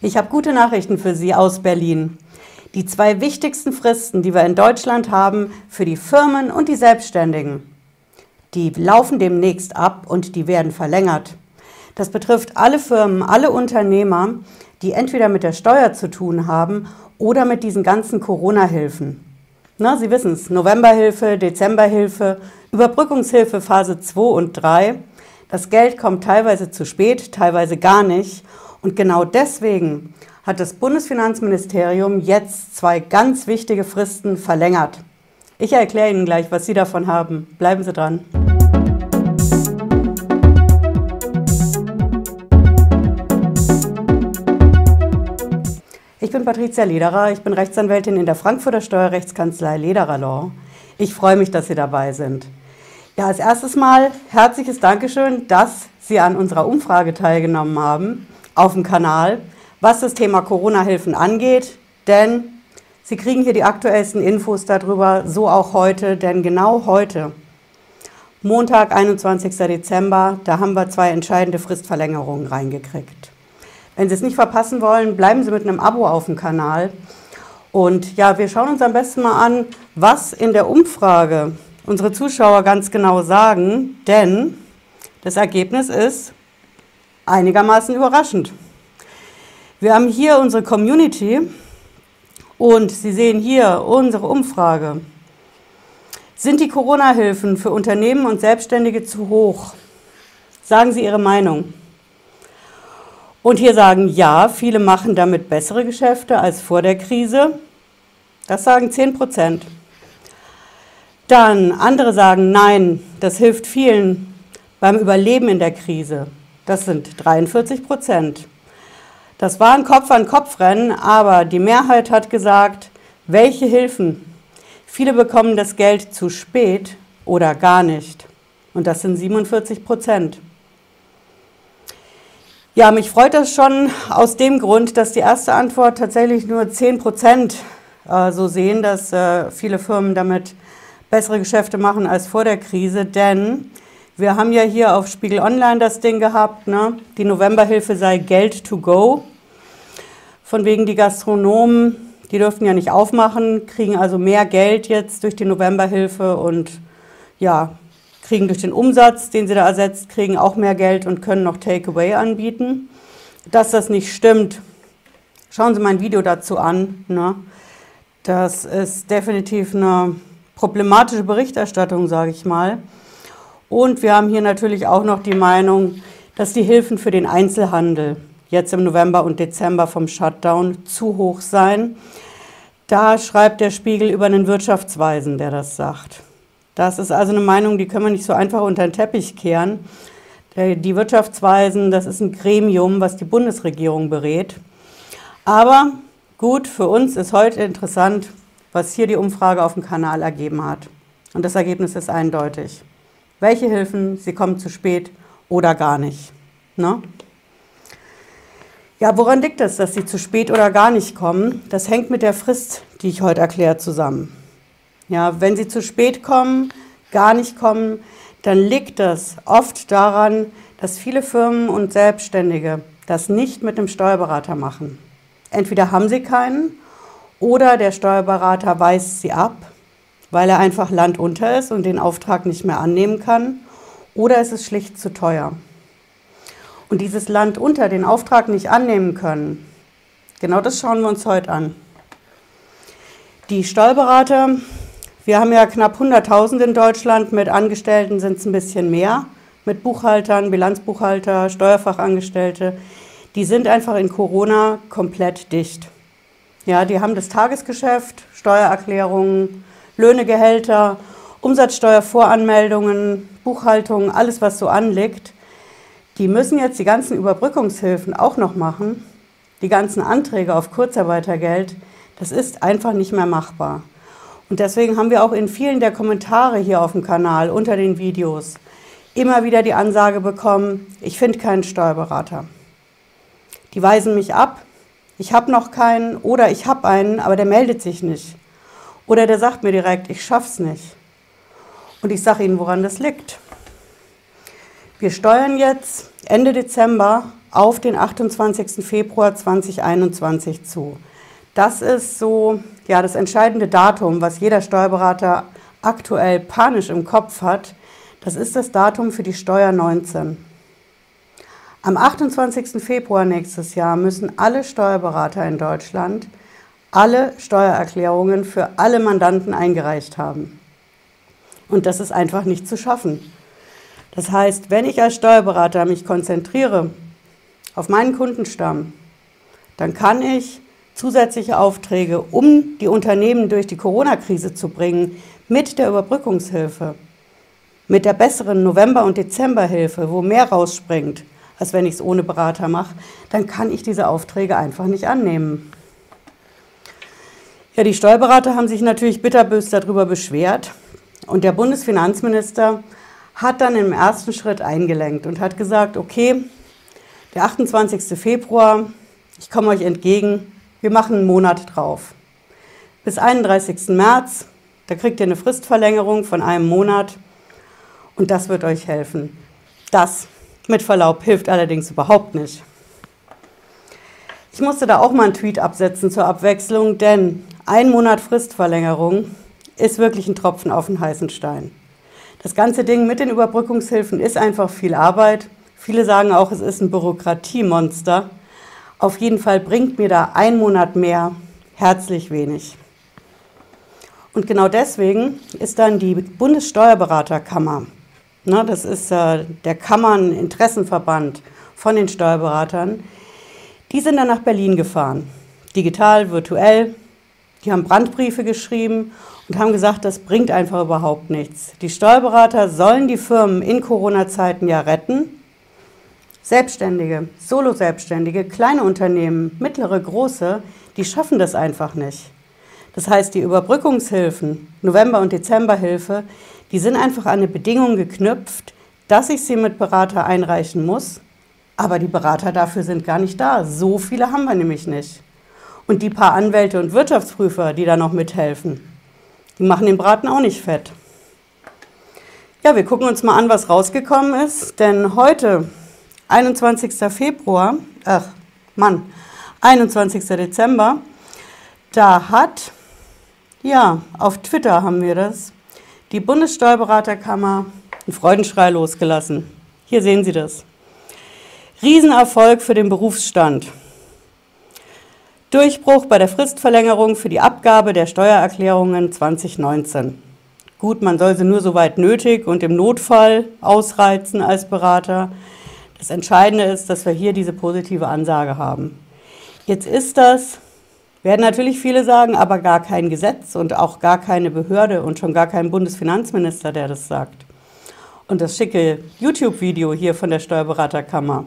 Ich habe gute Nachrichten für Sie aus Berlin. Die zwei wichtigsten Fristen, die wir in Deutschland haben für die Firmen und die Selbstständigen, die laufen demnächst ab und die werden verlängert. Das betrifft alle Firmen, alle Unternehmer, die entweder mit der Steuer zu tun haben oder mit diesen ganzen Corona-Hilfen. Na, Sie wissen es, Novemberhilfe, Dezemberhilfe, Überbrückungshilfe Phase 2 und 3. Das Geld kommt teilweise zu spät, teilweise gar nicht. Und genau deswegen hat das Bundesfinanzministerium jetzt zwei ganz wichtige Fristen verlängert. Ich erkläre Ihnen gleich, was Sie davon haben. Bleiben Sie dran. Ich bin Patricia Lederer, ich bin Rechtsanwältin in der Frankfurter Steuerrechtskanzlei Lederer Law. Ich freue mich, dass Sie dabei sind. Ja, als erstes Mal herzliches Dankeschön, dass Sie an unserer Umfrage teilgenommen haben auf dem Kanal, was das Thema Corona-Hilfen angeht, denn Sie kriegen hier die aktuellsten Infos darüber, so auch heute, denn genau heute, Montag, 21. Dezember, da haben wir zwei entscheidende Fristverlängerungen reingekriegt. Wenn Sie es nicht verpassen wollen, bleiben Sie mit einem Abo auf dem Kanal. Und ja, wir schauen uns am besten mal an, was in der Umfrage unsere Zuschauer ganz genau sagen, denn das Ergebnis ist einigermaßen überraschend. Wir haben hier unsere Community und Sie sehen hier unsere Umfrage. Sind die Corona-Hilfen für Unternehmen und Selbstständige zu hoch? Sagen Sie Ihre Meinung. Und hier sagen ja, viele machen damit bessere Geschäfte als vor der Krise. Das sagen 10 Prozent. Dann andere sagen nein, das hilft vielen beim Überleben in der Krise. Das sind 43 Prozent. Das war ein Kopf-an-Kopf-Rennen, aber die Mehrheit hat gesagt, welche Hilfen? Viele bekommen das Geld zu spät oder gar nicht. Und das sind 47 Prozent. Ja, mich freut das schon aus dem Grund, dass die erste Antwort tatsächlich nur 10 Prozent äh, so sehen, dass äh, viele Firmen damit bessere Geschäfte machen als vor der Krise. Denn wir haben ja hier auf Spiegel Online das Ding gehabt, ne? die Novemberhilfe sei Geld to go. Von wegen die Gastronomen, die dürften ja nicht aufmachen, kriegen also mehr Geld jetzt durch die Novemberhilfe und ja, kriegen durch den Umsatz, den sie da ersetzt, kriegen auch mehr Geld und können noch Takeaway anbieten. Dass das nicht stimmt, schauen Sie mein Video dazu an. Ne? Das ist definitiv eine problematische Berichterstattung, sage ich mal. Und wir haben hier natürlich auch noch die Meinung, dass die Hilfen für den Einzelhandel jetzt im November und Dezember vom Shutdown zu hoch seien. Da schreibt der Spiegel über einen Wirtschaftsweisen, der das sagt. Das ist also eine Meinung, die können wir nicht so einfach unter den Teppich kehren. Die Wirtschaftsweisen, das ist ein Gremium, was die Bundesregierung berät. Aber gut, für uns ist heute interessant, was hier die Umfrage auf dem Kanal ergeben hat. Und das Ergebnis ist eindeutig. Welche Hilfen, sie kommen zu spät oder gar nicht. Ne? Ja, woran liegt es, dass sie zu spät oder gar nicht kommen? Das hängt mit der Frist, die ich heute erkläre, zusammen. Ja, wenn sie zu spät kommen, gar nicht kommen, dann liegt das oft daran, dass viele Firmen und Selbstständige das nicht mit einem Steuerberater machen. Entweder haben sie keinen oder der Steuerberater weist sie ab, weil er einfach landunter ist und den Auftrag nicht mehr annehmen kann, oder es ist schlicht zu teuer. Und dieses Land unter den Auftrag nicht annehmen können, genau das schauen wir uns heute an. Die Steuerberater wir haben ja knapp 100.000 in Deutschland, mit Angestellten sind es ein bisschen mehr, mit Buchhaltern, Bilanzbuchhalter, Steuerfachangestellte. Die sind einfach in Corona komplett dicht. Ja, die haben das Tagesgeschäft, Steuererklärungen, Löhne, Gehälter, Umsatzsteuervoranmeldungen, Buchhaltung, alles was so anliegt. Die müssen jetzt die ganzen Überbrückungshilfen auch noch machen, die ganzen Anträge auf Kurzarbeitergeld. Das ist einfach nicht mehr machbar. Und deswegen haben wir auch in vielen der Kommentare hier auf dem Kanal unter den Videos immer wieder die Ansage bekommen, ich finde keinen Steuerberater. Die weisen mich ab, ich habe noch keinen oder ich habe einen, aber der meldet sich nicht. Oder der sagt mir direkt, ich schaff's nicht. Und ich sage Ihnen, woran das liegt. Wir steuern jetzt Ende Dezember auf den 28. Februar 2021 zu. Das ist so ja, das entscheidende Datum, was jeder Steuerberater aktuell panisch im Kopf hat. Das ist das Datum für die Steuer 19. Am 28. Februar nächstes Jahr müssen alle Steuerberater in Deutschland alle Steuererklärungen für alle Mandanten eingereicht haben. Und das ist einfach nicht zu schaffen. Das heißt, wenn ich als Steuerberater mich konzentriere auf meinen Kundenstamm, dann kann ich zusätzliche Aufträge, um die Unternehmen durch die Corona-Krise zu bringen, mit der Überbrückungshilfe, mit der besseren November- und Dezemberhilfe, wo mehr rausspringt, als wenn ich es ohne Berater mache, dann kann ich diese Aufträge einfach nicht annehmen. Ja, die Steuerberater haben sich natürlich bitterbös darüber beschwert und der Bundesfinanzminister hat dann im ersten Schritt eingelenkt und hat gesagt, okay, der 28. Februar, ich komme euch entgegen, wir machen einen Monat drauf. Bis 31. März, da kriegt ihr eine Fristverlängerung von einem Monat und das wird euch helfen. Das, mit Verlaub, hilft allerdings überhaupt nicht. Ich musste da auch mal einen Tweet absetzen zur Abwechslung, denn ein Monat Fristverlängerung ist wirklich ein Tropfen auf den heißen Stein. Das ganze Ding mit den Überbrückungshilfen ist einfach viel Arbeit. Viele sagen auch, es ist ein Bürokratiemonster. Auf jeden Fall bringt mir da ein Monat mehr herzlich wenig. Und genau deswegen ist dann die Bundessteuerberaterkammer, ne, das ist äh, der Kammern-Interessenverband von den Steuerberatern, die sind dann nach Berlin gefahren. Digital, virtuell, die haben Brandbriefe geschrieben und haben gesagt, das bringt einfach überhaupt nichts. Die Steuerberater sollen die Firmen in Corona-Zeiten ja retten. Selbstständige, Solo-Selbstständige, kleine Unternehmen, mittlere, große, die schaffen das einfach nicht. Das heißt, die Überbrückungshilfen, November- und Dezemberhilfe, die sind einfach an eine Bedingung geknüpft, dass ich sie mit Berater einreichen muss. Aber die Berater dafür sind gar nicht da. So viele haben wir nämlich nicht. Und die paar Anwälte und Wirtschaftsprüfer, die da noch mithelfen, die machen den Braten auch nicht fett. Ja, wir gucken uns mal an, was rausgekommen ist. Denn heute, 21. Februar, ach Mann, 21. Dezember, da hat, ja, auf Twitter haben wir das, die Bundessteuerberaterkammer einen Freudenschrei losgelassen. Hier sehen Sie das. Riesenerfolg für den Berufsstand. Durchbruch bei der Fristverlängerung für die Abgabe der Steuererklärungen 2019. Gut, man soll sie nur soweit nötig und im Notfall ausreizen als Berater. Das Entscheidende ist, dass wir hier diese positive Ansage haben. Jetzt ist das, werden natürlich viele sagen, aber gar kein Gesetz und auch gar keine Behörde und schon gar kein Bundesfinanzminister, der das sagt. Und das schicke YouTube-Video hier von der Steuerberaterkammer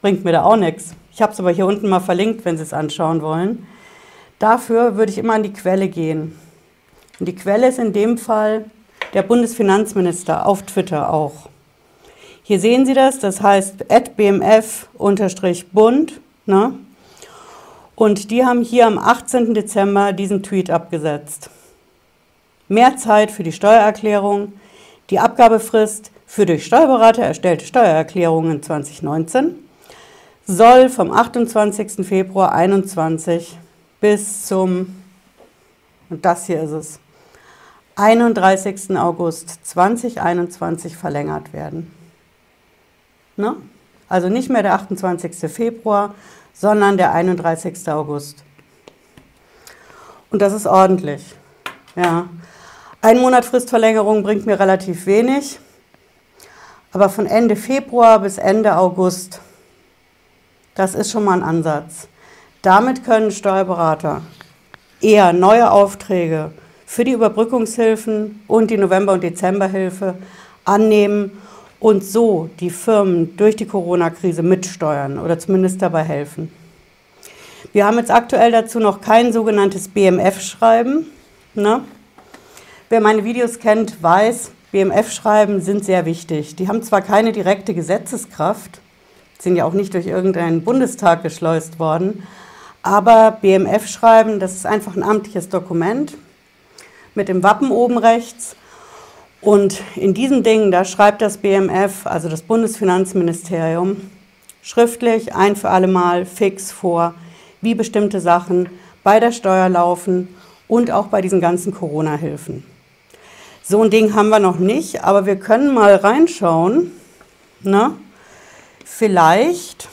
bringt mir da auch nichts. Ich habe es aber hier unten mal verlinkt, wenn Sie es anschauen wollen. Dafür würde ich immer an die Quelle gehen. Und die Quelle ist in dem Fall der Bundesfinanzminister auf Twitter auch. Hier sehen Sie das, das heißt bmf-bund. Ne? Und die haben hier am 18. Dezember diesen Tweet abgesetzt. Mehr Zeit für die Steuererklärung, die Abgabefrist für durch Steuerberater erstellte Steuererklärungen 2019 soll vom 28. Februar 2021 bis zum, und das hier ist es, 31. August 2021 verlängert werden. Ne? Also nicht mehr der 28. Februar, sondern der 31. August. Und das ist ordentlich. Ja. Ein Monat Fristverlängerung bringt mir relativ wenig, aber von Ende Februar bis Ende August das ist schon mal ein Ansatz. Damit können Steuerberater eher neue Aufträge für die Überbrückungshilfen und die November- und Dezemberhilfe annehmen und so die Firmen durch die Corona-Krise mitsteuern oder zumindest dabei helfen. Wir haben jetzt aktuell dazu noch kein sogenanntes BMF-Schreiben. Ne? Wer meine Videos kennt, weiß, BMF-Schreiben sind sehr wichtig. Die haben zwar keine direkte Gesetzeskraft, sind ja auch nicht durch irgendeinen Bundestag geschleust worden. Aber BMF-Schreiben, das ist einfach ein amtliches Dokument mit dem Wappen oben rechts. Und in diesem Ding, da schreibt das BMF, also das Bundesfinanzministerium, schriftlich ein für alle Mal fix vor, wie bestimmte Sachen bei der Steuer laufen und auch bei diesen ganzen Corona-Hilfen. So ein Ding haben wir noch nicht, aber wir können mal reinschauen. Na, vielleicht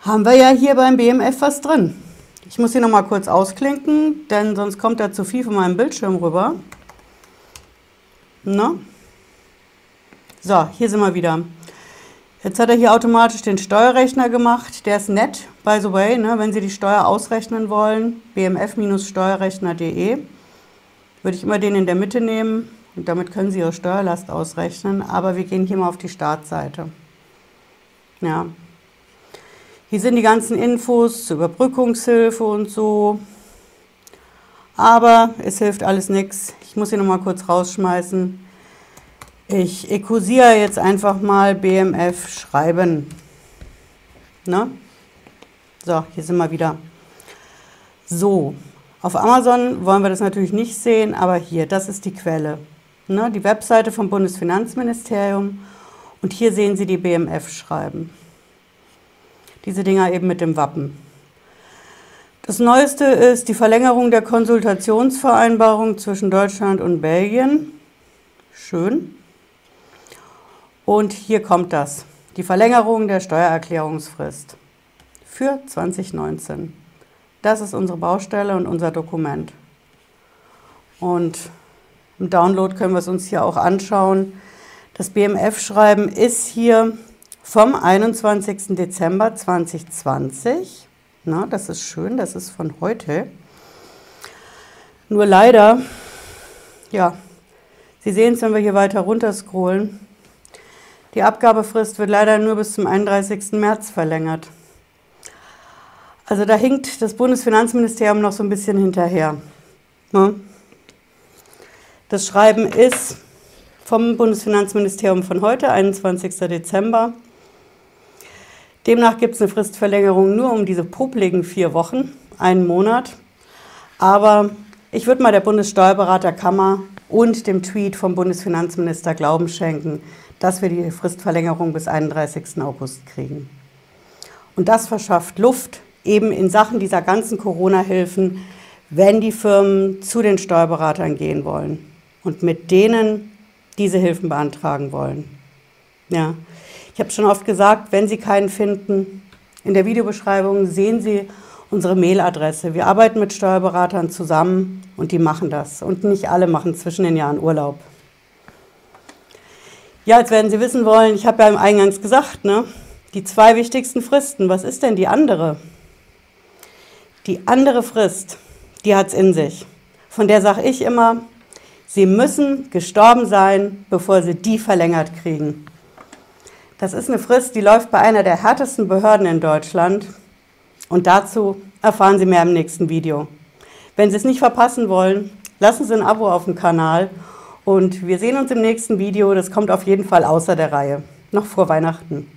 haben wir ja hier beim BMF was drin. Ich muss hier noch mal kurz ausklinken, denn sonst kommt da zu viel von meinem Bildschirm rüber. Na? So, hier sind wir wieder. Jetzt hat er hier automatisch den Steuerrechner gemacht. Der ist nett, by the way, ne, wenn Sie die Steuer ausrechnen wollen. bmf-steuerrechner.de würde ich immer den in der Mitte nehmen und damit können Sie Ihre Steuerlast ausrechnen. Aber wir gehen hier mal auf die Startseite. Ja. Hier sind die ganzen Infos zur Überbrückungshilfe und so. Aber es hilft alles nichts. Ich muss hier nochmal kurz rausschmeißen. Ich ekusiere jetzt einfach mal BMF schreiben. Ne? So, hier sind wir wieder. So, auf Amazon wollen wir das natürlich nicht sehen, aber hier, das ist die Quelle. Ne? Die Webseite vom Bundesfinanzministerium. Und hier sehen Sie die BMF schreiben. Diese Dinger eben mit dem Wappen. Das Neueste ist die Verlängerung der Konsultationsvereinbarung zwischen Deutschland und Belgien. Schön. Und hier kommt das, die Verlängerung der Steuererklärungsfrist für 2019. Das ist unsere Baustelle und unser Dokument. Und im Download können wir es uns hier auch anschauen. Das BMF-Schreiben ist hier vom 21. Dezember 2020. Na, das ist schön, das ist von heute. Nur leider, ja, Sie sehen es, wenn wir hier weiter runter scrollen, die Abgabefrist wird leider nur bis zum 31. März verlängert. Also da hinkt das Bundesfinanzministerium noch so ein bisschen hinterher. Ne? Das Schreiben ist vom Bundesfinanzministerium von heute, 21. Dezember. Demnach gibt es eine Fristverlängerung nur um diese popligen vier Wochen, einen Monat. Aber ich würde mal der Bundessteuerberaterkammer und dem Tweet vom Bundesfinanzminister Glauben schenken, dass wir die Fristverlängerung bis 31. August kriegen. Und das verschafft Luft eben in Sachen dieser ganzen Corona-Hilfen, wenn die Firmen zu den Steuerberatern gehen wollen und mit denen diese Hilfen beantragen wollen. Ja. Ich habe schon oft gesagt, wenn Sie keinen finden, in der Videobeschreibung sehen Sie unsere Mailadresse. Wir arbeiten mit Steuerberatern zusammen und die machen das. Und nicht alle machen zwischen den Jahren Urlaub. Ja, jetzt werden Sie wissen wollen, ich habe ja im Eingangs gesagt, ne? die zwei wichtigsten Fristen, was ist denn die andere? Die andere Frist, die hat es in sich. Von der sage ich immer, Sie müssen gestorben sein, bevor Sie die verlängert kriegen. Das ist eine Frist, die läuft bei einer der härtesten Behörden in Deutschland. Und dazu erfahren Sie mehr im nächsten Video. Wenn Sie es nicht verpassen wollen, lassen Sie ein Abo auf dem Kanal und wir sehen uns im nächsten Video. Das kommt auf jeden Fall außer der Reihe. Noch vor Weihnachten.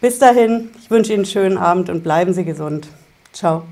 Bis dahin, ich wünsche Ihnen einen schönen Abend und bleiben Sie gesund. Ciao.